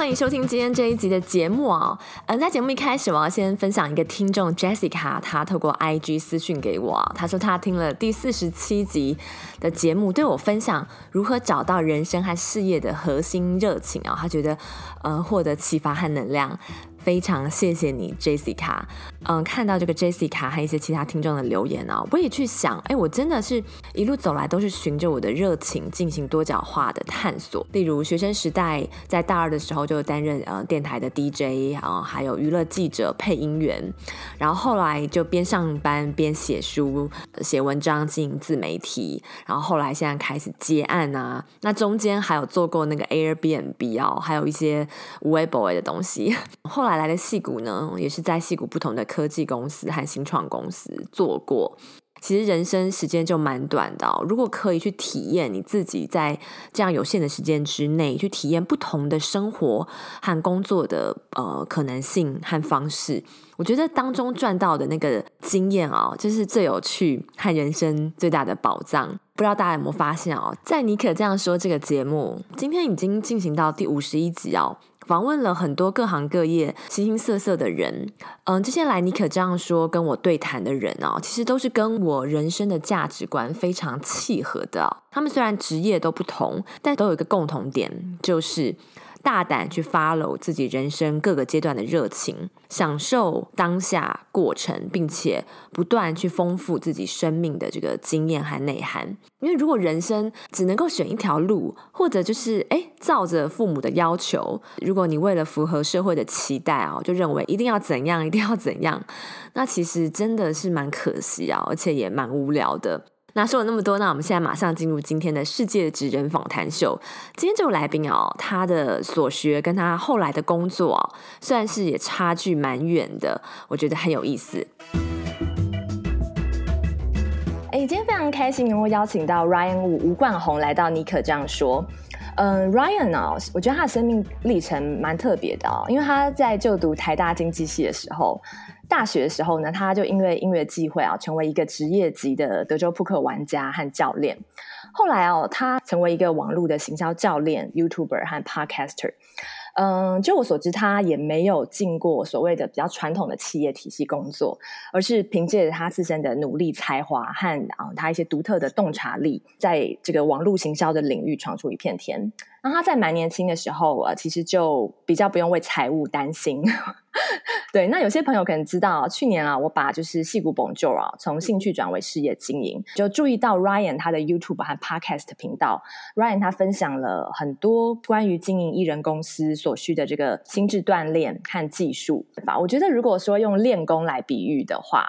欢迎收听今天这一集的节目啊！嗯，在节目一开始，我要先分享一个听众 Jessica，她透过 IG 私讯给我，她说她听了第四十七集的节目，对我分享如何找到人生和事业的核心热情啊，她觉得呃获得启发和能量。非常谢谢你，Jessica。嗯，看到这个 Jessica 和一些其他听众的留言啊，我也去想，哎，我真的是一路走来都是循着我的热情进行多角化的探索。例如学生时代在大二的时候就担任呃电台的 DJ 啊，还有娱乐记者、配音员，然后后来就边上班边写书、写文章、经营自媒体，然后后来现在开始接案啊。那中间还有做过那个 Airbnb 哦，还有一些 Weibo 的东西。后来。来来的戏谷呢，也是在戏谷不同的科技公司和新创公司做过。其实人生时间就蛮短的哦，如果可以去体验你自己在这样有限的时间之内去体验不同的生活和工作的呃可能性和方式，我觉得当中赚到的那个经验哦，就是最有趣和人生最大的宝藏。不知道大家有没有发现哦，在尼可这样说这个节目，今天已经进行到第五十一集哦。访问了很多各行各业、形形色色的人，嗯，这些来你可这样说跟我对谈的人哦，其实都是跟我人生的价值观非常契合的。他们虽然职业都不同，但都有一个共同点，就是。大胆去 follow 自己人生各个阶段的热情，享受当下过程，并且不断去丰富自己生命的这个经验和内涵。因为如果人生只能够选一条路，或者就是诶照着父母的要求，如果你为了符合社会的期待哦，就认为一定要怎样，一定要怎样，那其实真的是蛮可惜啊，而且也蛮无聊的。那说了那么多，那我们现在马上进入今天的世界职人访谈秀。今天这位来宾哦，他的所学跟他后来的工作哦，算是也差距蛮远的，我觉得很有意思。哎，今天非常开心能够邀请到 Ryan 吴冠宏来到尼可这样说。嗯，Ryan 哦，我觉得他的生命历程蛮特别的哦，因为他在就读台大经济系的时候。大学的时候呢，他就因为音乐机会啊，成为一个职业级的德州扑克玩家和教练。后来哦，他成为一个网络的行销教练、YouTuber 和 Podcaster。嗯，就我所知，他也没有进过所谓的比较传统的企业体系工作，而是凭借着他自身的努力、才华和啊，他一些独特的洞察力，在这个网络行销的领域闯出一片天。那他在蛮年轻的时候，呃，其实就比较不用为财务担心。对，那有些朋友可能知道，去年啊，我把就是戏骨本就啊，从兴趣转为事业经营，就注意到 Ryan 他的 YouTube 和 Podcast 频道，Ryan 他分享了很多关于经营艺人公司所需的这个心智锻炼和技术，对吧？我觉得如果说用练功来比喻的话，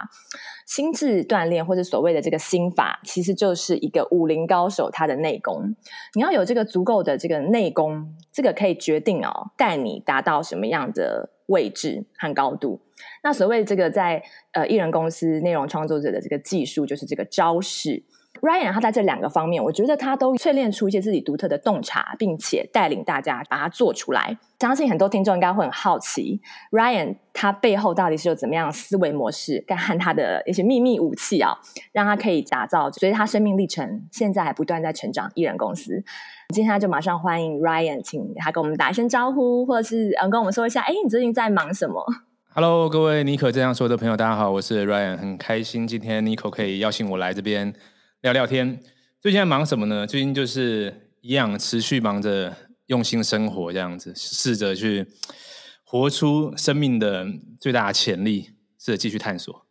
心智锻炼或者所谓的这个心法，其实就是一个武林高手他的内功。你要有这个足够的这个内功，这个可以决定哦，带你达到什么样的。位置和高度，那所谓这个在呃艺人公司内容创作者的这个技术，就是这个招式。Ryan 他在这两个方面，我觉得他都淬炼出一些自己独特的洞察，并且带领大家把它做出来。相信很多听众应该会很好奇，Ryan 他背后到底是有怎么样思维模式，跟和他的一些秘密武器啊，让他可以打造，所以他生命历程现在还不断在成长。艺人公司，今天就马上欢迎 Ryan，请他跟我们打一声招呼，或者是嗯跟我们说一下，哎，你最近在忙什么？Hello，各位尼可这样说的朋友，大家好，我是 Ryan，很开心今天尼可可以邀请我来这边。聊聊天，最近在忙什么呢？最近就是一样持续忙着用心生活，这样子试着去活出生命的最大的潜力，试着继续探索。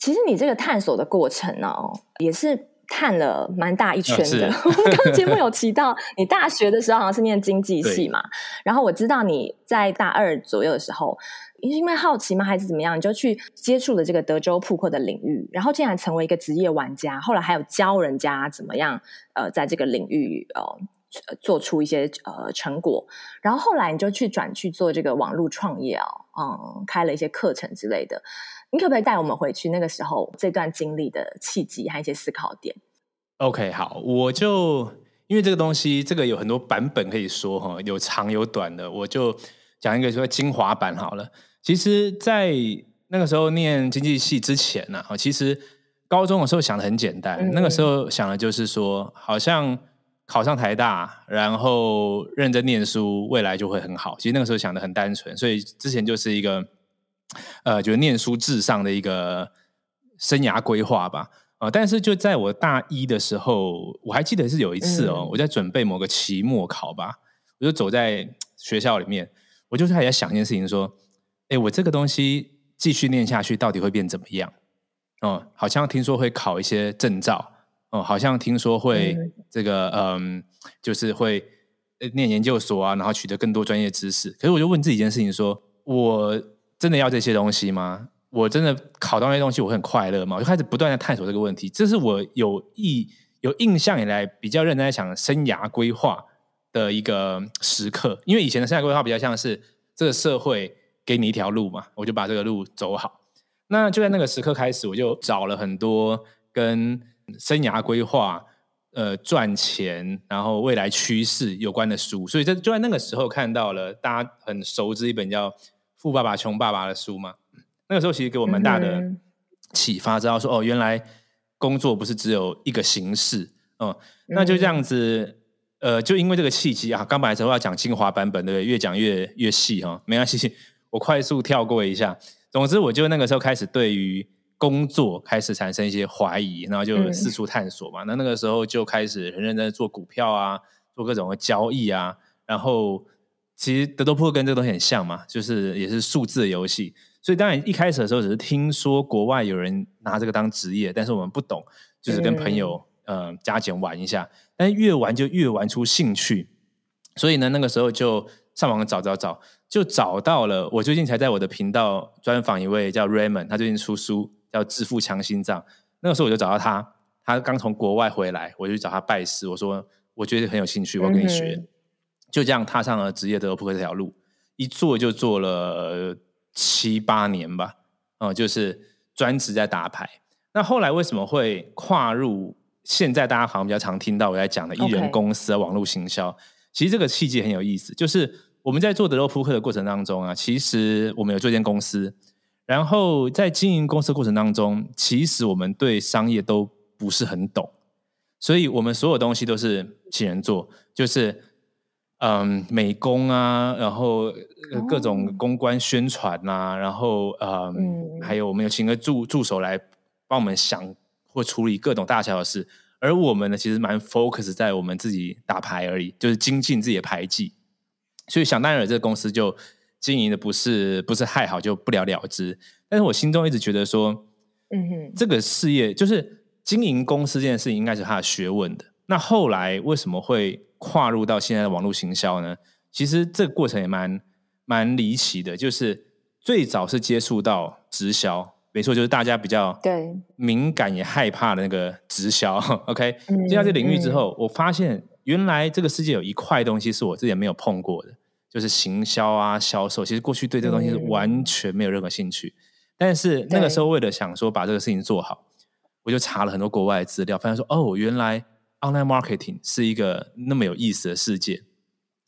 其实你这个探索的过程呢、哦，也是探了蛮大一圈的。我们刚节目有提到，你大学的时候好像是念经济系嘛，然后我知道你在大二左右的时候。因为好奇吗？还是怎么样？你就去接触了这个德州扑克的领域，然后竟然成为一个职业玩家。后来还有教人家怎么样呃，在这个领域呃做出一些呃成果。然后后来你就去转去做这个网络创业哦，嗯，开了一些课程之类的。你可不可以带我们回去那个时候这段经历的契机和一些思考点？OK，好，我就。因为这个东西，这个有很多版本可以说哈，有长有短的，我就讲一个说精华版好了。其实，在那个时候念经济系之前呢，啊，其实高中的时候想的很简单，嗯、那个时候想的就是说，好像考上台大，然后认真念书，未来就会很好。其实那个时候想的很单纯，所以之前就是一个呃，就是念书至上的一个生涯规划吧。啊，但是就在我大一的时候，我还记得是有一次哦，嗯、我在准备某个期末考吧，我就走在学校里面，我就是还在想一件事情，说，哎，我这个东西继续念下去，到底会变怎么样？哦、嗯，好像听说会考一些证照，哦、嗯，好像听说会这个，嗯，就是会念研究所啊，然后取得更多专业知识。可是我就问自己一件事情，说我真的要这些东西吗？我真的考到那些东西，我会很快乐吗？我就开始不断的探索这个问题。这是我有意有印象以来比较认真在想生涯规划的一个时刻。因为以前的生涯规划比较像是这个社会给你一条路嘛，我就把这个路走好。那就在那个时刻开始，我就找了很多跟生涯规划、呃赚钱，然后未来趋势有关的书。所以在就在那个时候看到了大家很熟知一本叫《富爸爸穷爸爸》的书嘛。那个时候其实给我蛮大的启发，知道说哦，原来工作不是只有一个形式，哦，那就这样子，呃，就因为这个契机啊，刚本来时候要讲精华版本，对不对？越讲越越细哈，哦，没关系，我快速跳过一下。总之，我就那个时候开始对于工作开始产生一些怀疑，然后就四处探索嘛。那那个时候就开始很认真做股票啊，做各种的交易啊。然后其实德州扑克跟这个东西很像嘛，就是也是数字的游戏。所以当然一开始的时候只是听说国外有人拿这个当职业，但是我们不懂，就是跟朋友呃加减玩一下，但是越玩就越玩出兴趣，所以呢那个时候就上网找找找，就找到了。我最近才在我的频道专访一位叫 Raymond，他最近出书叫《致富强心脏》，那个时候我就找到他，他刚从国外回来，我就去找他拜师，我说我觉得很有兴趣，我要跟你学，嗯、就这样踏上了职业扑克这条路，一做就做了。七八年吧，嗯、呃，就是专职在打牌。那后来为什么会跨入现在大家好像比较常听到我在讲的艺人公司的网络行销其实这个契机很有意思，就是我们在做德州扑克的过程当中啊，其实我们有做一间公司，然后在经营公司的过程当中，其实我们对商业都不是很懂，所以我们所有东西都是请人做，就是。嗯，美工啊，然后各种公关宣传啊，然后嗯，嗯还有我们有请个助助手来帮我们想或处理各种大小的事，而我们呢，其实蛮 focus 在我们自己打牌而已，就是精进自己的牌技。所以想当然，这个公司就经营的不是不是太好，就不了了之。但是我心中一直觉得说，嗯哼，这个事业就是经营公司这件事情，应该是他的学问的。那后来为什么会？跨入到现在的网络行销呢，其实这个过程也蛮蛮离奇的。就是最早是接触到直销，没错，就是大家比较对敏感也害怕的那个直销。OK，进到这领域之后，嗯、我发现原来这个世界有一块东西是我之前没有碰过的，就是行销啊、销售。其实过去对这个东西是完全没有任何兴趣，嗯、但是那个时候为了想说把这个事情做好，我就查了很多国外的资料，发现说哦，原来。Online marketing 是一个那么有意思的世界，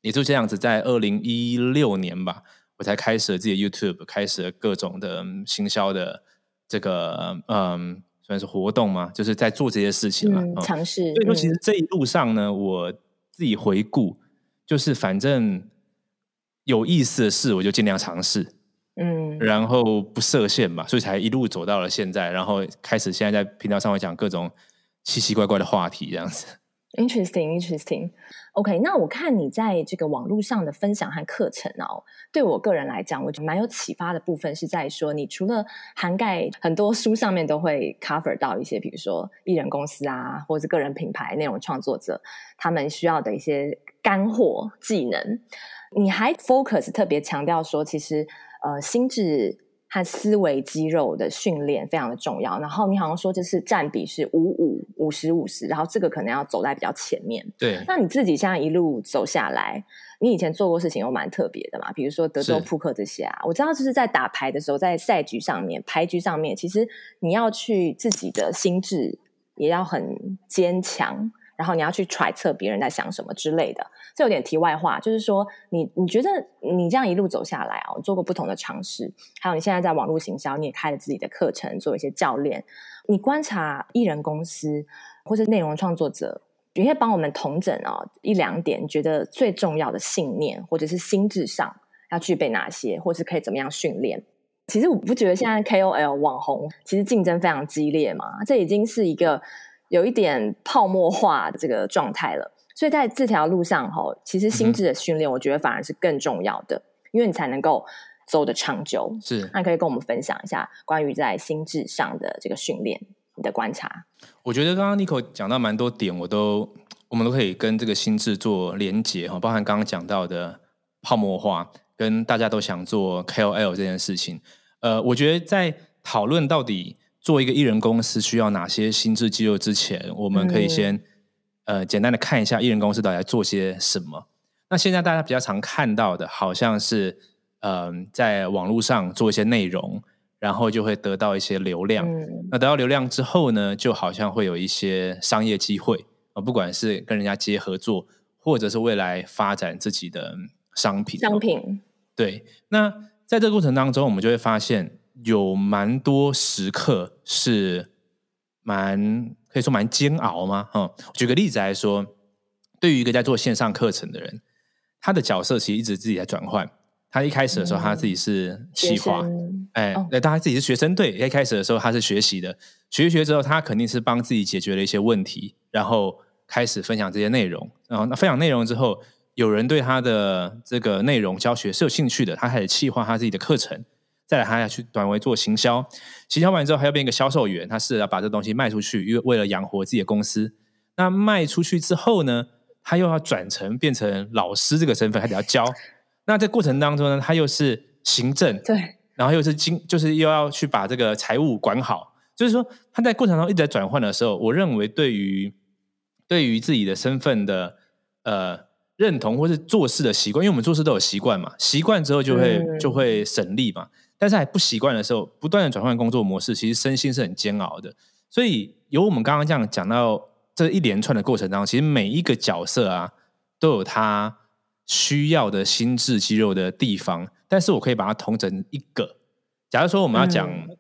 也就这样子，在二零一六年吧，我才开始了自己的 YouTube，开始了各种的行销的这个嗯，算是活动嘛，就是在做这些事情嘛，嗯、尝试。所以说，其实这一路上呢，嗯、我自己回顾，就是反正有意思的事，我就尽量尝试，嗯，然后不设限嘛，所以才一路走到了现在，然后开始现在在频道上会讲各种。奇奇怪怪的话题，这样子。Interesting, interesting. OK，那我看你在这个网络上的分享和课程哦，对我个人来讲，我觉得蛮有启发的部分是在说，你除了涵盖很多书上面都会 cover 到一些，比如说艺人公司啊，或者是个人品牌内容创作者他们需要的一些干货技能，你还 focus 特别强调说，其实呃心智。和思维肌肉的训练非常的重要。然后你好像说，这是占比是五五五十五十，然后这个可能要走在比较前面。对，那你自己现在一路走下来，你以前做过事情有蛮特别的嘛？比如说德州扑克这些啊，我知道就是在打牌的时候，在赛局上面、牌局上面，其实你要去自己的心智也要很坚强，然后你要去揣测别人在想什么之类的。这有点题外话，就是说你你觉得你这样一路走下来啊，做过不同的尝试，还有你现在在网络行销，你也开了自己的课程，做一些教练，你观察艺人公司或者内容创作者，你会帮我们统整哦一两点，你觉得最重要的信念或者是心智上要具备哪些，或是可以怎么样训练？其实我不觉得现在 KOL 网红其实竞争非常激烈嘛，这已经是一个有一点泡沫化的这个状态了。所以在这条路上哈，其实心智的训练，我觉得反而是更重要的，嗯、因为你才能够走得长久。是，那你可以跟我们分享一下关于在心智上的这个训练，你的观察。我觉得刚刚 Nico 讲到蛮多点，我都我们都可以跟这个心智做连结哈，包含刚刚讲到的泡沫化。跟大家都想做 KOL 这件事情，呃，我觉得在讨论到底做一个艺人公司需要哪些心智肌肉之前，我们可以先、嗯、呃简单的看一下艺人公司到底在做些什么。那现在大家比较常看到的，好像是呃在网络上做一些内容，然后就会得到一些流量。嗯、那得到流量之后呢，就好像会有一些商业机会啊、呃，不管是跟人家接合作，或者是未来发展自己的。商品，商品，对。那在这个过程当中，我们就会发现有蛮多时刻是蛮可以说蛮煎熬吗？嗯，举个例子来说，对于一个在做线上课程的人，他的角色其实一直自己在转换。他一开始的时候，他自己是企划，嗯、哎，那当然自己是学生，对。一开始的时候，他是学习的，学一学之后，他肯定是帮自己解决了一些问题，然后开始分享这些内容。然后那分享内容之后。有人对他的这个内容教学是有兴趣的，他开始企划他自己的课程，再来还要去短为做行销，行销完之后还要变一个销售员，他是要把这东西卖出去，因为为了养活自己的公司。那卖出去之后呢，他又要转成变成老师这个身份，还得要教。那在过程当中呢，他又是行政，对，然后又是经，就是又要去把这个财务管好。就是说他在过程中一直在转换的时候，我认为对于对于自己的身份的呃。认同或是做事的习惯，因为我们做事都有习惯嘛，习惯之后就会、嗯、就会省力嘛。但是还不习惯的时候，不断的转换工作模式，其实身心是很煎熬的。所以由我们刚刚这样讲到这一连串的过程当中，其实每一个角色啊，都有他需要的心智肌肉的地方。但是我可以把它统整一个。假如说我们要讲，嗯、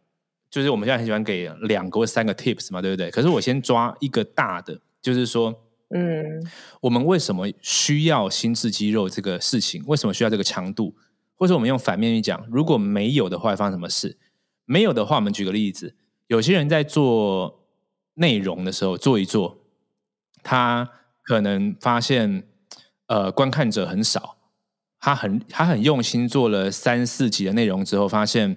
就是我们现在很喜欢给两个或三个 tips 嘛，对不对？可是我先抓一个大的，就是说。嗯，我们为什么需要心智肌肉这个事情？为什么需要这个强度？或者我们用反面去讲，如果没有的话，发生什么事？没有的话，我们举个例子，有些人在做内容的时候，做一做，他可能发现，呃，观看者很少，他很他很用心做了三四集的内容之后，发现，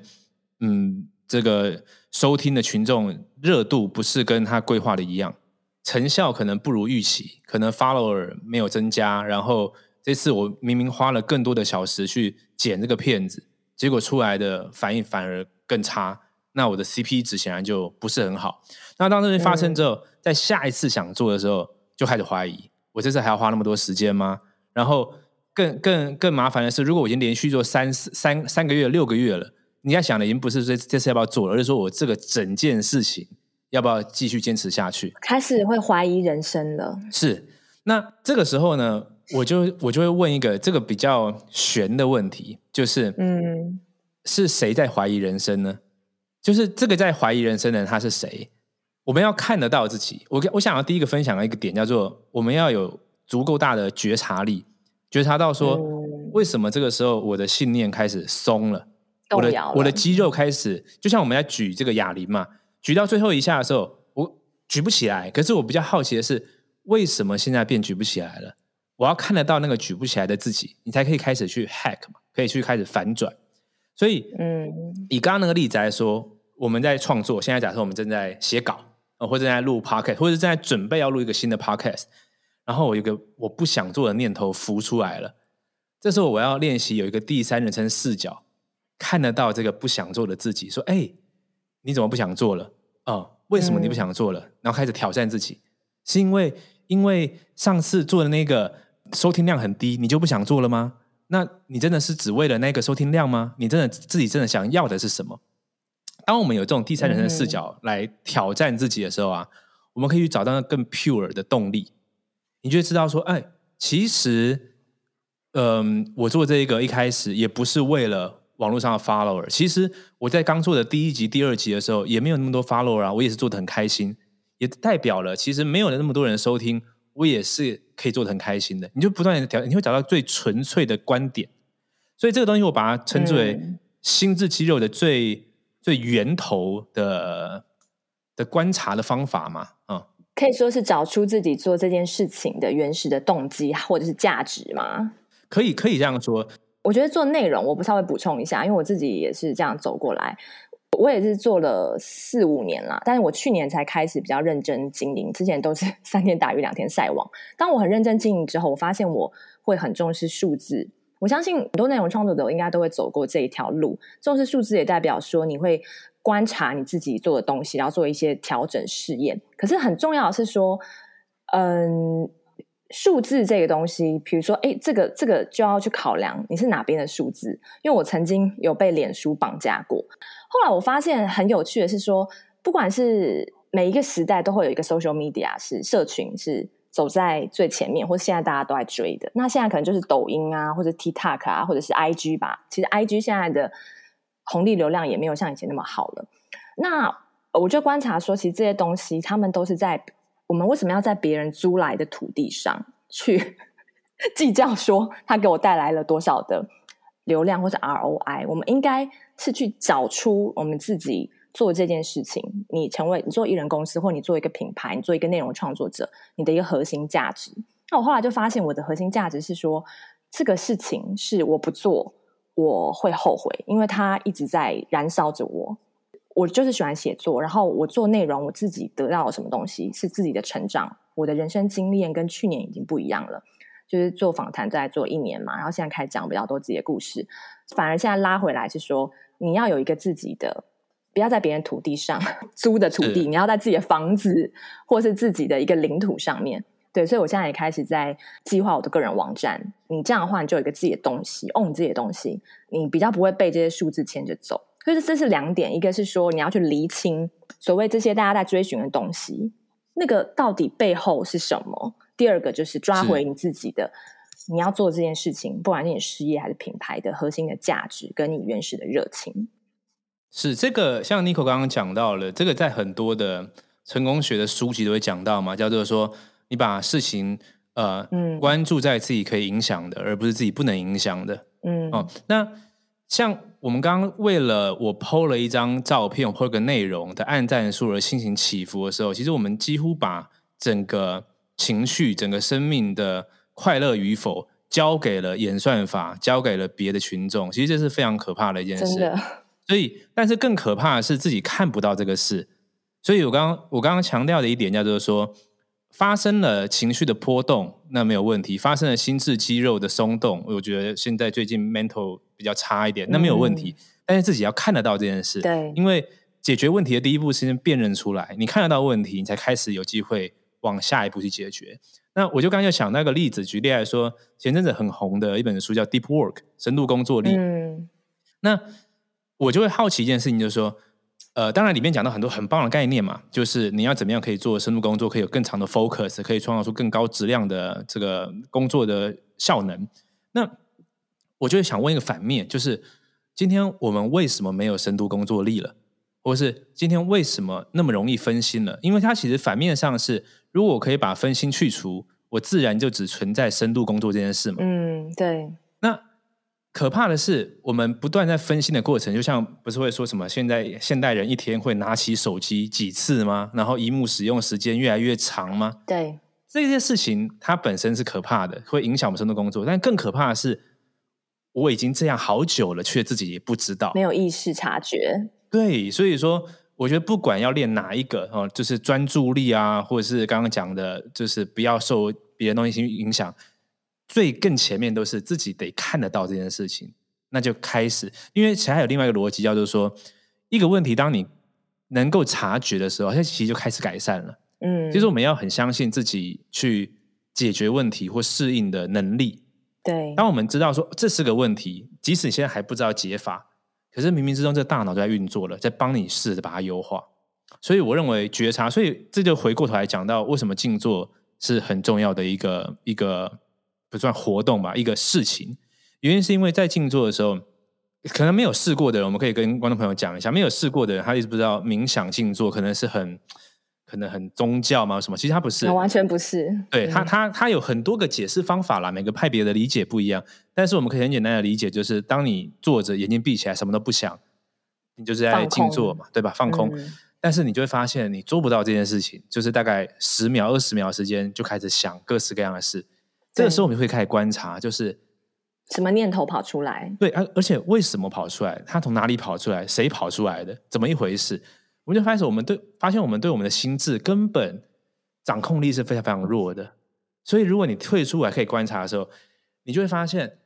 嗯，这个收听的群众热度不是跟他规划的一样。成效可能不如预期，可能 follower 没有增加，然后这次我明明花了更多的小时去剪这个片子，结果出来的反应反而更差，那我的 CP 值显然就不是很好。那当这事发生之后，嗯、在下一次想做的时候，就开始怀疑，我这次还要花那么多时间吗？然后更更更麻烦的是，如果我已经连续做三三三个月、六个月了，你要想的已经不是这这次要不要做了，而是说我这个整件事情。要不要继续坚持下去？开始会怀疑人生了。是，那这个时候呢，我就我就会问一个这个比较悬的问题，就是，嗯，是谁在怀疑人生呢？就是这个在怀疑人生的人他是谁？我们要看得到自己。我我想要第一个分享的一个点叫做，我们要有足够大的觉察力，觉察到说，嗯，为什么这个时候我的信念开始松了，了我的我的肌肉开始，就像我们在举这个哑铃嘛。举到最后一下的时候，我举不起来。可是我比较好奇的是，为什么现在变举不起来了？我要看得到那个举不起来的自己，你才可以开始去 hack 嘛，可以去开始反转。所以，嗯，以刚刚那个例子来说，我们在创作。现在假设我们正在写稿，或者正在录 podcast，或者正在准备要录一个新的 podcast，然后我有个我不想做的念头浮出来了。这时候我要练习有一个第三人称视角，看得到这个不想做的自己，说：“哎。”你怎么不想做了？哦，为什么你不想做了？嗯、然后开始挑战自己，是因为因为上次做的那个收听量很低，你就不想做了吗？那你真的是只为了那个收听量吗？你真的自己真的想要的是什么？当我们有这种第三人称的视角来挑战自己的时候啊，我们可以去找到那更 pure 的动力，你就会知道说，哎，其实，嗯、我做这个一开始也不是为了网络上的 follower。其实我在刚做的第一集、第二集的时候，也没有那么多 follower 啊，我也是做的很开心，也代表了其实没有那么多人收听，我也是可以做的很开心的。你就不断的调，你会找到最纯粹的观点。所以这个东西我把它称之为心智肌肉的最、嗯、最源头的的观察的方法嘛，嗯，可以说是找出自己做这件事情的原始的动机或者是价值吗？可以，可以这样说。我觉得做内容，我不稍微补充一下，因为我自己也是这样走过来，我也是做了四五年了，但是我去年才开始比较认真经营，之前都是三天打鱼两天晒网。当我很认真经营之后，我发现我会很重视数字。我相信很多内容创作者应该都会走过这一条路。重视数字也代表说你会观察你自己做的东西，然后做一些调整试验。可是很重要的是说，嗯，数字这个东西，比如说，哎，这个这个就要去考量你是哪边的数字。因为我曾经有被脸书绑架过，后来我发现很有趣的是说，不管是每一个时代都会有一个 social media 是社群是。走在最前面，或者现在大家都在追的，那现在可能就是抖音啊，或者 TikTok 啊，或者是 IG 吧。其实 IG 现在的红利流量也没有像以前那么好了。那我就观察说，其实这些东西，他们都是在我们为什么要在别人租来的土地上去 计较说，他给我带来了多少的流量或者 ROI？我们应该是去找出我们自己。做这件事情，你成为你做艺人公司，或你做一个品牌，你做一个内容创作者，你的一个核心价值。那我后来就发现，我的核心价值是说，这个事情是我不做我会后悔，因为它一直在燃烧着我。我就是喜欢写作，然后我做内容，我自己得到了什么东西是自己的成长，我的人生经验跟去年已经不一样了。就是做访谈在做一年嘛，然后现在开始讲比较多自己的故事，反而现在拉回来是说，你要有一个自己的。不要在别人土地上 租的土地，你要在自己的房子或是自己的一个领土上面。对，所以我现在也开始在计划我的个人网站。你这样的话，你就有一个自己的东西，own 自己的东西，你比较不会被这些数字牵着走。所以这是两点，一个是说你要去厘清所谓这些大家在追寻的东西，那个到底背后是什么。第二个就是抓回你自己的，你要做这件事情，不管是你事业还是品牌的核心的价值，跟你原始的热情。是这个，像 Nico 刚刚讲到了，这个在很多的成功学的书籍都会讲到嘛，叫做说，你把事情呃，嗯，关注在自己可以影响的，而不是自己不能影响的，嗯，哦，那像我们刚刚为了我 PO 了一张照片，或个内容的按赞数而心情起伏的时候，其实我们几乎把整个情绪、整个生命的快乐与否交给了演算法，交给了别的群众，其实这是非常可怕的一件事。所以，但是更可怕的是自己看不到这个事。所以我刚刚我刚刚强调的一点叫做说，发生了情绪的波动，那没有问题；发生了心智肌肉的松动，我觉得现在最近 mental 比较差一点，那没有问题。嗯、但是自己要看得到这件事，对，因为解决问题的第一步是先辨认出来，你看得到问题，你才开始有机会往下一步去解决。那我就刚刚就想那个例子，举例来说，前阵子很红的一本书叫《Deep Work》深度工作力，嗯，那。我就会好奇一件事情，就是说，呃，当然里面讲到很多很棒的概念嘛，就是你要怎么样可以做深度工作，可以有更长的 focus，可以创造出更高质量的这个工作的效能。那我就会想问一个反面，就是今天我们为什么没有深度工作力了，或是今天为什么那么容易分心了？因为它其实反面上是，如果我可以把分心去除，我自然就只存在深度工作这件事嘛。嗯，对。那可怕的是，我们不断在分心的过程，就像不是会说什么？现在现代人一天会拿起手机几次吗？然后，萤幕使用时间越来越长吗？对，这些事情它本身是可怕的，会影响我们生的工作。但更可怕的是，我已经这样好久了，却自己也不知道，没有意识察觉。对，所以说，我觉得不管要练哪一个哦，就是专注力啊，或者是刚刚讲的，就是不要受别的东西影响。最更前面都是自己得看得到这件事情，那就开始。因为其实还有另外一个逻辑，叫做说，一个问题当你能够察觉的时候，它其实就开始改善了。嗯，其实我们要很相信自己去解决问题或适应的能力。对，当我们知道说这是个问题，即使你现在还不知道解法，可是冥冥之中这个大脑就在运作了，在帮你试着把它优化。所以我认为觉察，所以这就回过头来讲到为什么静坐是很重要的一个一个不算活动吧，一个事情。原因是因为在静坐的时候，可能没有试过的人，我们可以跟观众朋友讲一下，没有试过的人，他一直不知道冥想静坐可能是很可能很宗教嘛什么，其实他不是，完全不是。对他，他他有很多个解释方法啦，每个派别的理解不一样。但是我们可以很简单的理解，就是当你坐着，眼睛闭起来，什么都不想，你就是在静坐嘛，对吧？放空。嗯但是你就会发现，你做不到这件事情，就是大概十秒、二十秒时间就开始想各式各样的事。这个时候我会开始观察，就是什么念头跑出来？对，而而且为什么跑出来？它从哪里跑出来？谁跑出来的？怎么一回事？我们就开始，我们对发现我们对我们的心智根本掌控力是非常非常弱的。所以，如果你退出来可以观察的时候，你就会发现，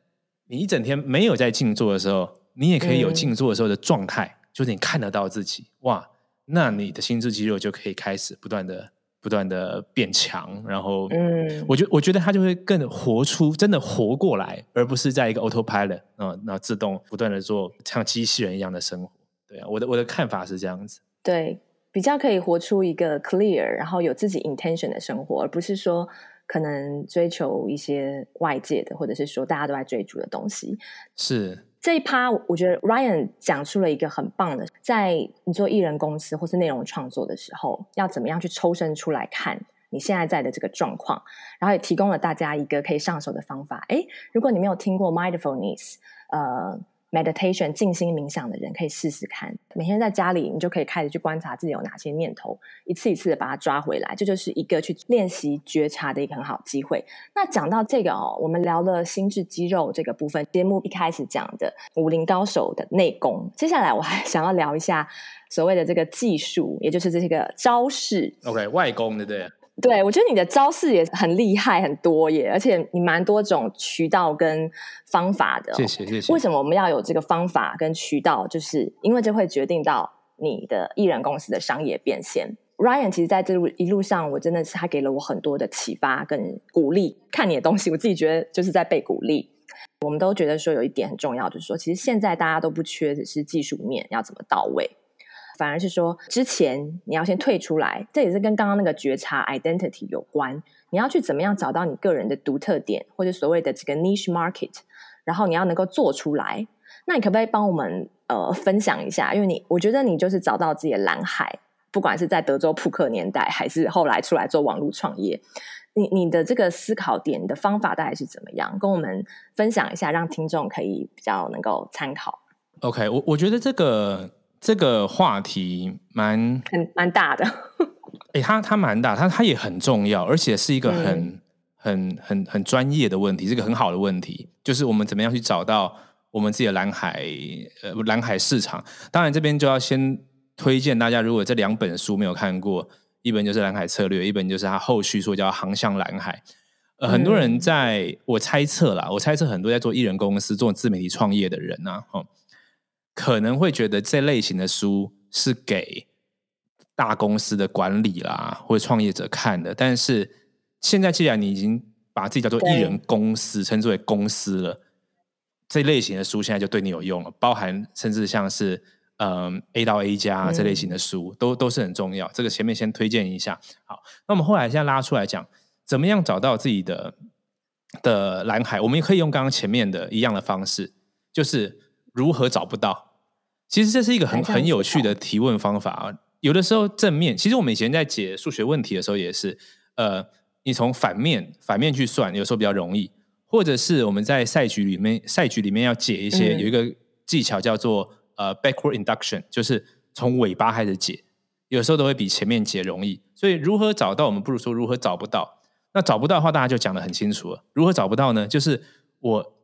你一整天没有在静坐的时候，你也可以有静坐的时候的状态，嗯、就是你看得到自己哇。那你的心智肌肉就可以开始不断的、不断的变强，然后，嗯，我觉我觉得他就会更活出真的活过来，而不是在一个 autopilot 啊，那自动不断的做像机器人一样的生活。对啊，我的我的看法是这样子。对，比较可以活出一个 clear，然后有自己 intention 的生活，而不是说可能追求一些外界的，或者是说大家都在追逐的东西。是。这一趴，我觉得 Ryan 讲出了一个很棒的，在你做艺人公司或是内容创作的时候，要怎么样去抽身出来看你现在在的这个状况，然后也提供了大家一个可以上手的方法。诶，如果你没有听过 Mindfulness，呃。Meditation 静心冥想的人可以试试看，每天在家里，你就可以开始去观察自己有哪些念头，一次一次的把它抓回来，这就是一个去练习觉察的一个很好机会。那讲到这个哦，我们聊了心智肌肉这个部分，节目一开始讲的武林高手的内功，接下来我还想要聊一下所谓的这个技术，也就是这些个招式。OK，外功对不对？对，我觉得你的招式也很厉害，很多耶，而且你蛮多种渠道跟方法的。谢谢，谢谢。为什么我们要有这个方法跟渠道？就是因为这会决定到你的艺人公司的商业变现。Ryan 其实在这路一路上，我真的是他给了我很多的启发跟鼓励。看你的东西，我自己觉得就是在被鼓励。我们都觉得说有一点很重要，就是说，其实现在大家都不缺的是技术面要怎么到位。反而是说，之前你要先退出来，这也是跟刚刚那个觉察 identity 有关。你要去怎么样找到你个人的独特点，或者所谓的这个 niche market，然后你要能够做出来。那你可不可以帮我们呃分享一下？因为你我觉得你就是找到自己的蓝海，不管是在德州扑克年代，还是后来出来做网络创业，你你的这个思考点，的方法大概是怎么样？跟我们分享一下，让听众可以比较能够参考。OK，我我觉得这个。这个话题蛮很蛮大的，哎，它它蛮大，它它也很重要，而且是一个很、嗯、很很很专业的问题，是个很好的问题，就是我们怎么样去找到我们自己的蓝海呃蓝海市场。当然，这边就要先推荐大家，如果这两本书没有看过，一本就是《蓝海策略》，一本就是他后续说叫《航向蓝海》。呃，很多人在、嗯、我猜测啦，我猜测很多在做艺人公司、做自媒体创业的人啊，哦。可能会觉得这类型的书是给大公司的管理啦或者创业者看的，但是现在既然你已经把自己叫做艺人公司，称之为公司了，这类型的书现在就对你有用了，包含甚至像是嗯 A 到 A 加这类型的书，嗯、都都是很重要。这个前面先推荐一下。好，那我们后来现在拉出来讲，怎么样找到自己的的蓝海？我们也可以用刚刚前面的一样的方式，就是。如何找不到？其实这是一个很很有趣的提问方法啊。有的时候正面，其实我们以前在解数学问题的时候也是，呃，你从反面反面去算，有时候比较容易。或者是我们在赛局里面，赛局里面要解一些，有一个技巧叫做呃 backward induction，就是从尾巴开始解，有时候都会比前面解容易。所以如何找到，我们不如说如何找不到。那找不到的话，大家就讲得很清楚了。如何找不到呢？就是我。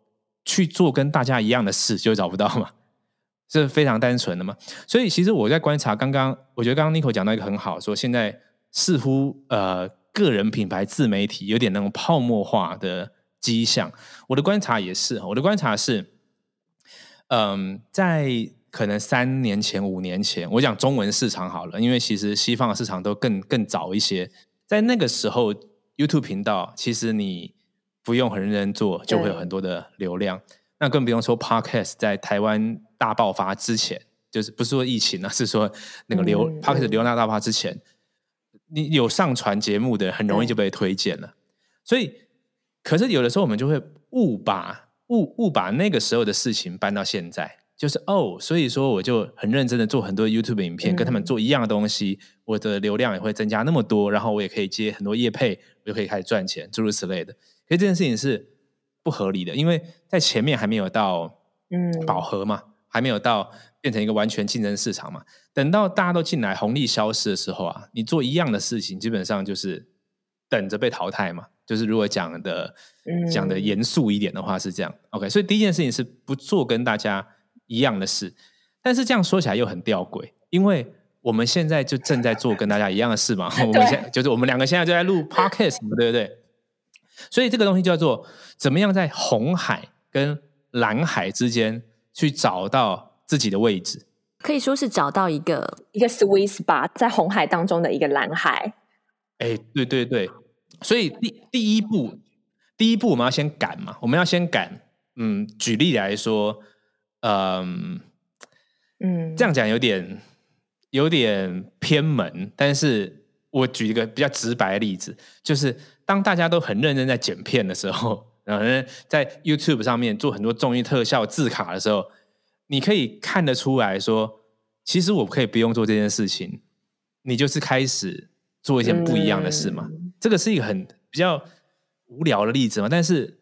去做跟大家一样的事就找不到嘛，是非常单纯的嘛。所以其实我在观察刚刚，我觉得刚刚 Nico 讲到一个很好，说现在似乎呃个人品牌自媒体有点那种泡沫化的迹象。我的观察也是，我的观察是，嗯、在可能三年前、五年前，我讲中文市场好了，因为其实西方的市场都更更早一些。在那个时候，YouTube 频道其实你。不用很认真做，就会有很多的流量。那更不用说 Podcast 在台湾大爆发之前，就是不是说疫情啊，是说那个流、嗯、Podcast 流量大爆发之前，你有上传节目的，很容易就被推荐了。所以，可是有的时候我们就会误把误误把那个时候的事情搬到现在，就是哦，所以说我就很认真的做很多 YouTube 影片，跟他们做一样的东西，我的流量也会增加那么多，然后我也可以接很多业配，我就可以开始赚钱，诸如此类的。可是这件事情是不合理的，因为在前面还没有到嗯饱和嘛，还没有到。变成一个完全竞争市场嘛？等到大家都进来，红利消失的时候啊，你做一样的事情，基本上就是等着被淘汰嘛。就是如果讲的、嗯、讲的严肃一点的话是这样。OK，所以第一件事情是不做跟大家一样的事。但是这样说起来又很吊诡，因为我们现在就正在做跟大家一样的事嘛。我们现在就是我们两个现在就在录 Podcast 嘛，对不对？所以这个东西叫做怎么样在红海跟蓝海之间去找到。自己的位置，可以说是找到一个一个 sweet spot，在红海当中的一个蓝海。哎，对对对，所以第第一步，第一步我们要先赶嘛，我们要先赶。嗯，举例来说，嗯嗯，这样讲有点有点偏门，但是我举一个比较直白的例子，就是当大家都很认真在剪片的时候，然后在 YouTube 上面做很多综艺特效字卡的时候。你可以看得出来说，其实我可以不用做这件事情，你就是开始做一件不一样的事嘛。嗯、这个是一个很比较无聊的例子嘛，但是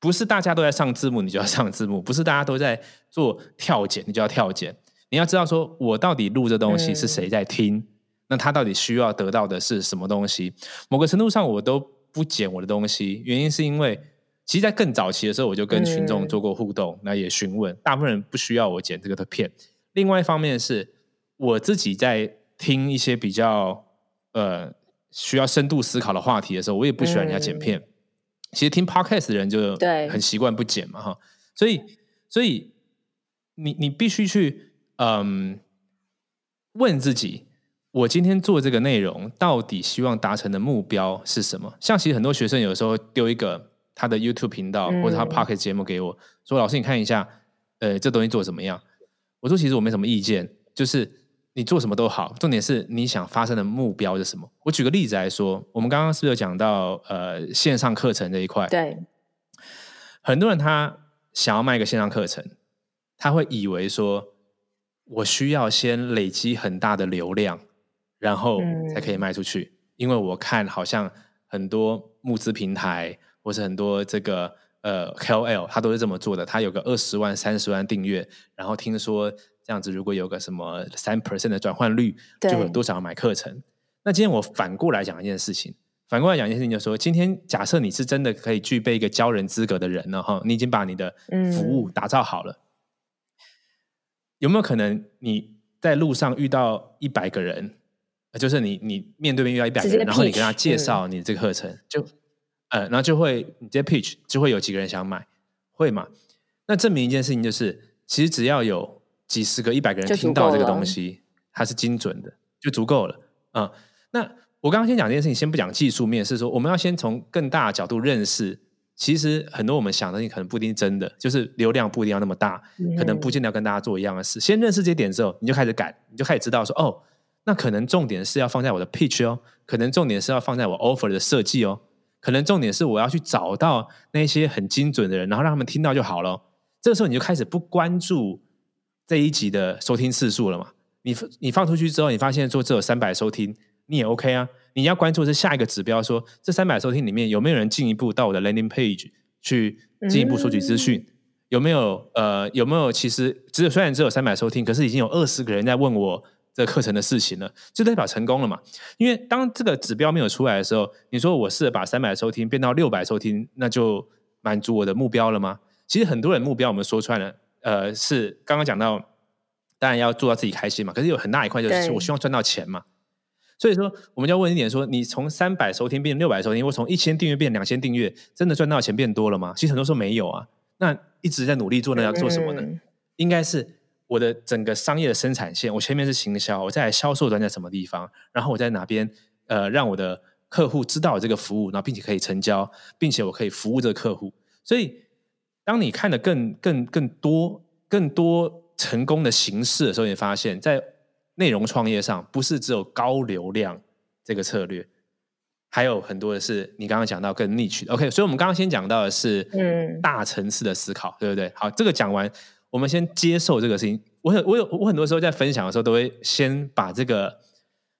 不是大家都在上字幕，你就要上字幕；不是大家都在做跳剪，你就要跳剪。你要知道，说我到底录这东西是谁在听，嗯、那他到底需要得到的是什么东西？某个程度上，我都不剪我的东西，原因是因为。其实，在更早期的时候，我就跟群众做过互动，那、嗯、也询问，大部分人不需要我剪这个的片。另外一方面是，我自己在听一些比较呃需要深度思考的话题的时候，我也不喜欢人家剪片。嗯、其实听 Podcast 的人就很习惯不剪嘛，哈。所以，所以你你必须去嗯问自己，我今天做这个内容到底希望达成的目标是什么？像其实很多学生有时候丢一个。他的 YouTube 频道或者他 Pocket 节目给我、嗯、说：“老师，你看一下，呃，这东西做得怎么样？”我说：“其实我没什么意见，就是你做什么都好，重点是你想发生的目标是什么。”我举个例子来说，我们刚刚是不是有讲到呃线上课程这一块？对，很多人他想要卖一个线上课程，他会以为说我需要先累积很大的流量，然后才可以卖出去，嗯、因为我看好像很多募资平台。或是很多这个呃 KOL，他都是这么做的。他有个二十万、三十万订阅，然后听说这样子，如果有个什么三 percent 的转换率，就有多少人买课程。那今天我反过来讲一件事情，反过来讲一件事情，就是说，今天假设你是真的可以具备一个教人资格的人了哈，你已经把你的服务打造好了，嗯、有没有可能你在路上遇到一百个人，就是你你面对面遇到一百个人，然后你跟他介绍你这个课程，嗯、就。呃，然后就会你直接 pitch 就会有几个人想买，会嘛？那证明一件事情就是，其实只要有几十个、一百个人听到这个东西，它是精准的，就足够了。啊、呃，那我刚刚先讲这件事情，先不讲技术面，是说我们要先从更大的角度认识，其实很多我们想的东西可能不一定真的，就是流量不一定要那么大，可能不见得要跟大家做一样的事。嗯、先认识这些点之后，你就开始改，你就开始知道说，哦，那可能重点是要放在我的 pitch 哦，可能重点是要放在我 offer 的设计哦。可能重点是我要去找到那些很精准的人，然后让他们听到就好了。这个时候你就开始不关注这一集的收听次数了嘛？你你放出去之后，你发现说只有三百收听，你也 OK 啊。你要关注的是下一个指标说，说这三百收听里面有没有人进一步到我的 landing page 去进一步索取资讯？嗯、有没有呃有没有其实只有虽然只有三百收听，可是已经有二十个人在问我。这个课程的事情了，就代表成功了嘛？因为当这个指标没有出来的时候，你说我试着把三百收听变到六百收听，那就满足我的目标了吗？其实很多人目标我们说出来了，呃，是刚刚讲到，当然要做到自己开心嘛。可是有很大一块就是我希望赚到钱嘛。所以说，我们就要问一点说，你从三百收听变六百收听，或从一千订阅变两千订阅，真的赚到钱变多了吗？其实很多时候没有啊。那一直在努力做，那要做什么呢？嗯、应该是。我的整个商业的生产线，我前面是行销，我在销售端在什么地方，然后我在哪边，呃，让我的客户知道这个服务，然后并且可以成交，并且我可以服务这个客户。所以，当你看的更更更多更多成功的形式的时候，你发现，在内容创业上，不是只有高流量这个策略。还有很多的是你刚刚讲到更 niche 的。OK，所以我们刚刚先讲到的是嗯大层次的思考，嗯、对不对？好，这个讲完，我们先接受这个事情。我很我有我很多时候在分享的时候，都会先把这个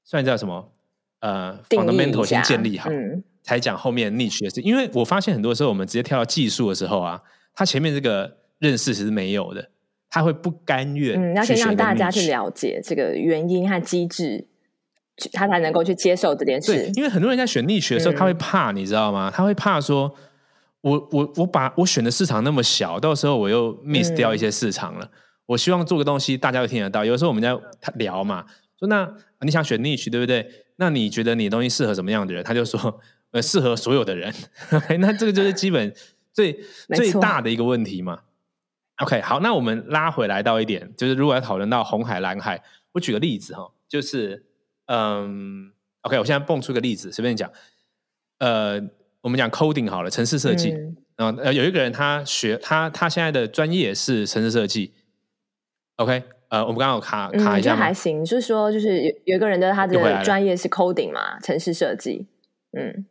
算叫什么呃 fundamental 先建立好，嗯、才讲后面 niche 的事。因为我发现很多时候我们直接跳到技术的时候啊，它前面这个认识其实没有的，他会不甘愿嗯，要先让大家去了解这个原因和机制。他才能够去接受这件事。对，因为很多人在选 niche 的时候，嗯、他会怕，你知道吗？他会怕说，我我我把我选的市场那么小，到时候我又 miss 掉一些市场了。嗯、我希望做个东西，大家都听得到。有时候我们在聊嘛，说那你想选 niche 对不对？那你觉得你的东西适合什么样的人？他就说，呃，适合所有的人。那这个就是基本最 最大的一个问题嘛。OK，好，那我们拉回来到一点，就是如果要讨论到红海蓝海，我举个例子哈，就是。嗯，OK，我现在蹦出个例子，随便讲。呃，我们讲 coding 好了，城市设计。嗯，呃，有一个人他学他他现在的专业是城市设计。OK，呃，我们刚刚有卡卡一下吗？嗯，还行，就是说，就是有有一个人的他的专业是 coding 嘛，城市设计。嗯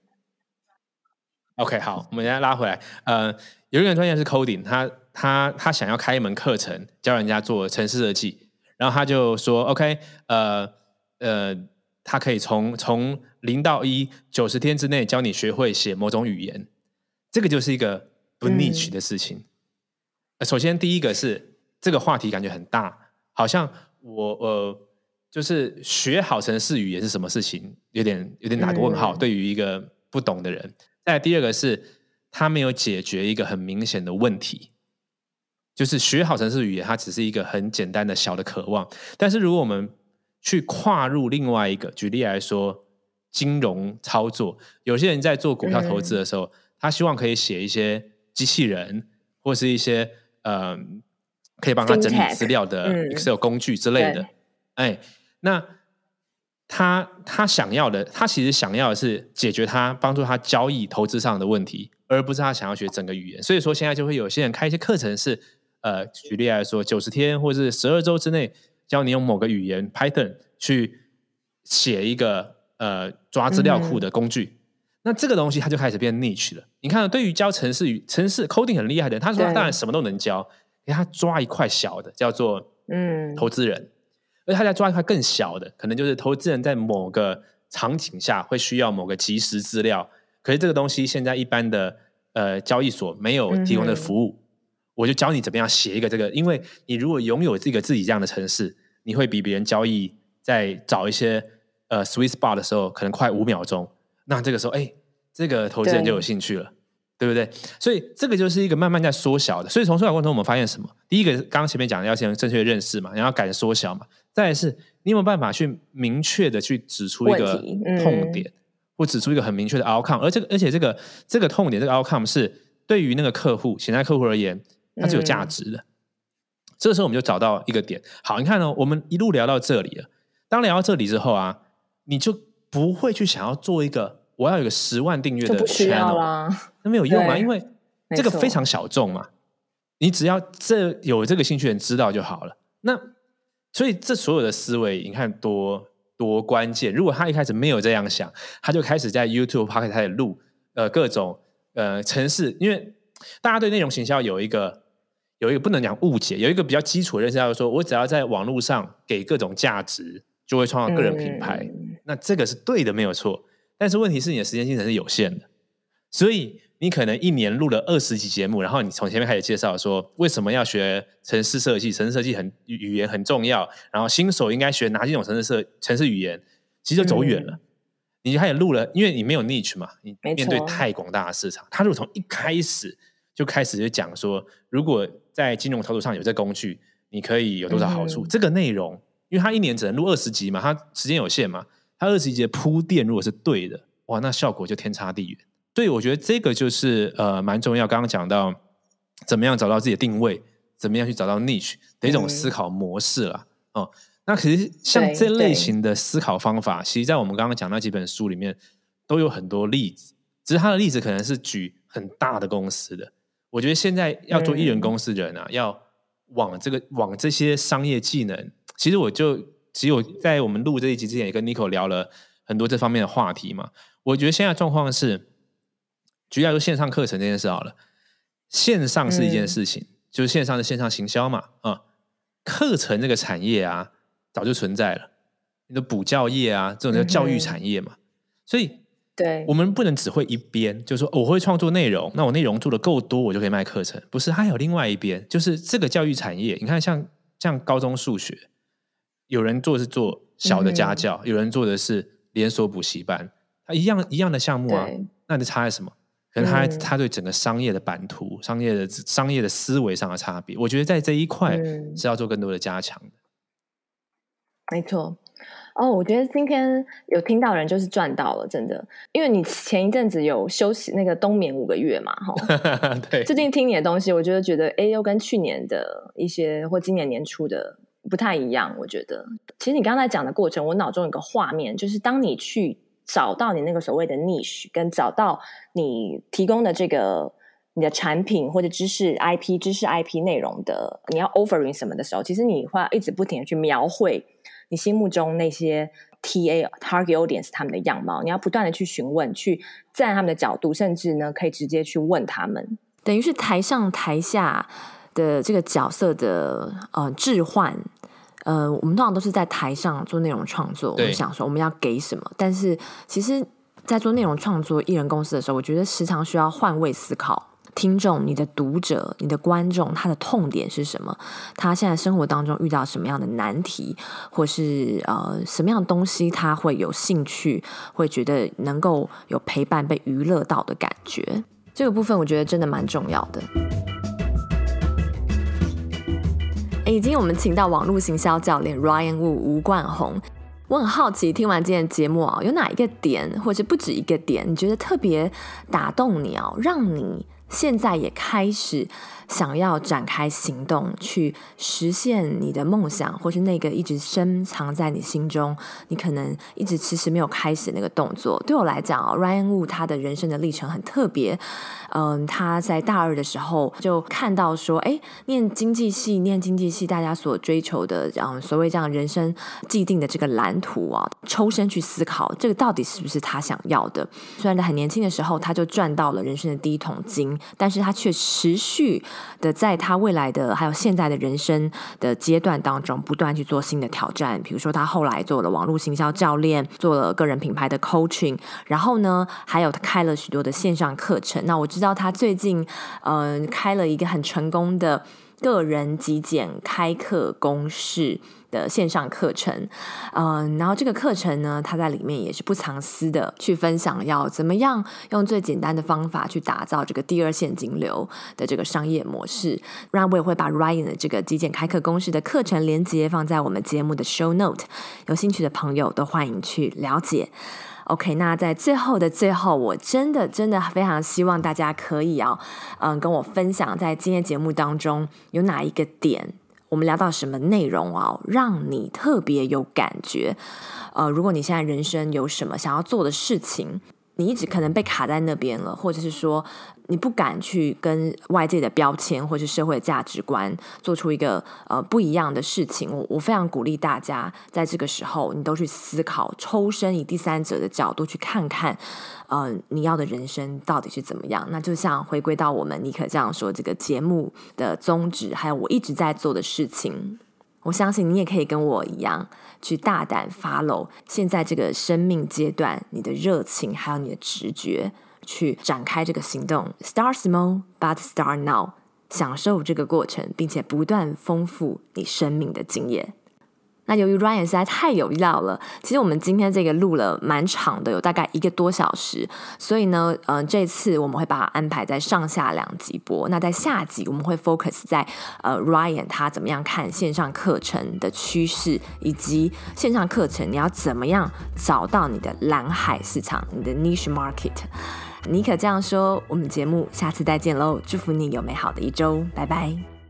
，OK，好，我们现在拉回来。呃，有一个人专业是 coding，他他他想要开一门课程教人家做城市设计，然后他就说 OK，呃呃。他可以从从零到一九十天之内教你学会写某种语言，这个就是一个不 niche 的事情。嗯、首先，第一个是这个话题感觉很大，好像我呃就是学好城市语言是什么事情，有点有点打个问号。嗯、对于一个不懂的人，再第二个是他没有解决一个很明显的问题，就是学好城市语言，它只是一个很简单的小的渴望，但是如果我们去跨入另外一个，举例来说，金融操作，有些人在做股票投资的时候，嗯、他希望可以写一些机器人，或是一些呃，可以帮他整理资料的 Excel 工具之类的。哎、嗯，那他他想要的，他其实想要的是解决他帮助他交易投资上的问题，而不是他想要学整个语言。所以说，现在就会有些人开一些课程是，呃，举例来说，九十天或者是十二周之内。教你用某个语言 Python 去写一个呃抓资料库的工具，嗯、那这个东西它就开始变 niche 了。你看，对于教城市语、城市 coding 很厉害的人，他说他当然什么都能教，给他抓一块小的叫做嗯。投资人，嗯、而他在抓一块更小的，可能就是投资人在某个场景下会需要某个即时资料，可是这个东西现在一般的呃交易所没有提供的服务，嗯、我就教你怎么样写一个这个，因为你如果拥有这个自己这样的程式。你会比别人交易在找一些呃 sweet spot 的时候，可能快五秒钟。那这个时候，哎，这个投资人就有兴趣了，对，对不对？所以这个就是一个慢慢在缩小的。所以从缩小过程中，我们发现什么？第一个，刚刚前面讲的要先正确认识嘛，然后敢缩小嘛。再来是，你有没有办法去明确的去指出一个痛点，嗯、或指出一个很明确的 outcome？而这个，而且这个这个痛点，这个 outcome 是对于那个客户潜在客户而言，它是有价值的。嗯这个时候我们就找到一个点。好，你看哦，我们一路聊到这里了。当聊到这里之后啊，你就不会去想要做一个我要有个十万订阅的 channel，那没有用啊，因为这个非常小众嘛。你只要这有这个兴趣的人知道就好了。那所以这所有的思维，你看多多关键。如果他一开始没有这样想，他就开始在 YouTube 开始录呃各种呃城市，因为大家对内容行销有一个。有一个不能讲误解，有一个比较基础的认识，就是说我只要在网络上给各种价值，就会创造个人品牌。嗯、那这个是对的，没有错。但是问题是你的时间精神是有限的，所以你可能一年录了二十集节目，然后你从前面开始介绍说为什么要学城市设计，城市设计很语言很重要，然后新手应该学哪几种城市设城市语言，其实就走远了。嗯、你就开始录了，因为你没有 niche 嘛，你面对太广大的市场。错他如果从一开始就开始就讲说，如果在金融操作上有这工具，你可以有多少好处？嗯、这个内容，因为它一年只能录二十集嘛，它时间有限嘛，它二十集的铺垫如果是对的，哇，那效果就天差地远。所以我觉得这个就是呃蛮重要。刚刚讲到怎么样找到自己的定位，怎么样去找到 niche 的一种思考模式了。哦、嗯嗯，那其实像这类型的思考方法，其实在我们刚刚讲那几本书里面都有很多例子，只是它的例子可能是举很大的公司的。我觉得现在要做艺人公司的人啊，嗯、要往这个往这些商业技能，其实我就只有在我们录这一集之前，也跟 Nico 聊了很多这方面的话题嘛。我觉得现在状况是，举例来说线上课程这件事好了，线上是一件事情，嗯、就是线上的线上行销嘛，啊，课程这个产业啊，早就存在了，你的补教业啊，这种叫教育产业嘛，嗯、所以。对，我们不能只会一边，就是说我会创作内容，那我内容做的够多，我就可以卖课程。不是，还有另外一边，就是这个教育产业。你看像，像像高中数学，有人做的是做小的家教，嗯、有人做的是连锁补习班，它一样一样的项目啊。那你差在什么？可能他他对整个商业的版图、嗯、商业的商业的思维上的差别，我觉得在这一块是要做更多的加强没错。哦，我觉得今天有听到人就是赚到了，真的，因为你前一阵子有休息那个冬眠五个月嘛，哈，对。最近听你的东西，我觉得觉得哎，又跟去年的一些或今年年初的不太一样。我觉得，其实你刚才讲的过程，我脑中有个画面，就是当你去找到你那个所谓的 niche，跟找到你提供的这个你的产品或者知识 IP、知识 IP 内容的，你要 offering 什么的时候，其实你会一直不停的去描绘。你心目中那些 TA target audience 他们的样貌，你要不断的去询问，去站他们的角度，甚至呢可以直接去问他们，等于是台上台下的这个角色的呃置换。呃，我们通常都是在台上做内容创作，我们想说我们要给什么，但是其实，在做内容创作艺人公司的时候，我觉得时常需要换位思考。听众、你的读者、你的观众，他的痛点是什么？他现在生活当中遇到什么样的难题，或是呃什么样的东西，他会有兴趣，会觉得能够有陪伴、被娱乐到的感觉。这个部分我觉得真的蛮重要的。已经我们请到网络行销教练 Ryan Wu 吴冠宏，我很好奇，听完今天的节目啊，有哪一个点，或者不止一个点，你觉得特别打动你啊，让你。现在也开始想要展开行动，去实现你的梦想，或是那个一直深藏在你心中，你可能一直迟迟没有开始那个动作。对我来讲啊，Ryan Wu 他的人生的历程很特别。嗯，他在大二的时候就看到说，哎，念经济系，念经济系，大家所追求的，嗯，所谓这样人生既定的这个蓝图啊，抽身去思考，这个到底是不是他想要的？虽然在很年轻的时候，他就赚到了人生的第一桶金，但是他却持续的在他未来的还有现在的人生的阶段当中，不断去做新的挑战。比如说，他后来做了网络行销教练，做了个人品牌的 coaching，然后呢，还有开了许多的线上课程。那我知。道他最近嗯、开了一个很成功的个人极简开课公式的线上课程，嗯、然后这个课程呢，它在里面也是不藏私的去分享，要怎么样用最简单的方法去打造这个第二现金流的这个商业模式。然后我也会把 Ryan 的这个极简开课公式的课程连接放在我们节目的 Show Note，有兴趣的朋友都欢迎去了解。OK，那在最后的最后，我真的真的非常希望大家可以啊，嗯，跟我分享在今天节目当中有哪一个点，我们聊到什么内容啊，让你特别有感觉。呃，如果你现在人生有什么想要做的事情，你一直可能被卡在那边了，或者是说你不敢去跟外界的标签或是社会价值观做出一个呃不一样的事情，我我非常鼓励大家在这个时候，你都去思考，抽身以第三者的角度去看看，呃，你要的人生到底是怎么样？那就像回归到我们尼可这样说这个节目的宗旨，还有我一直在做的事情。我相信你也可以跟我一样，去大胆 follow 现在这个生命阶段你的热情，还有你的直觉，去展开这个行动。Start small, but start now，享受这个过程，并且不断丰富你生命的经验。那由于 Ryan 实在太有料了，其实我们今天这个录了蛮长的，有大概一个多小时，所以呢，嗯、这次我们会把它安排在上下两集播。那在下集我们会 focus 在呃 Ryan 他怎么样看线上课程的趋势，以及线上课程你要怎么样找到你的蓝海市场，你的 niche market。尼可这样说，我们节目下次再见喽，祝福你有美好的一周，拜拜。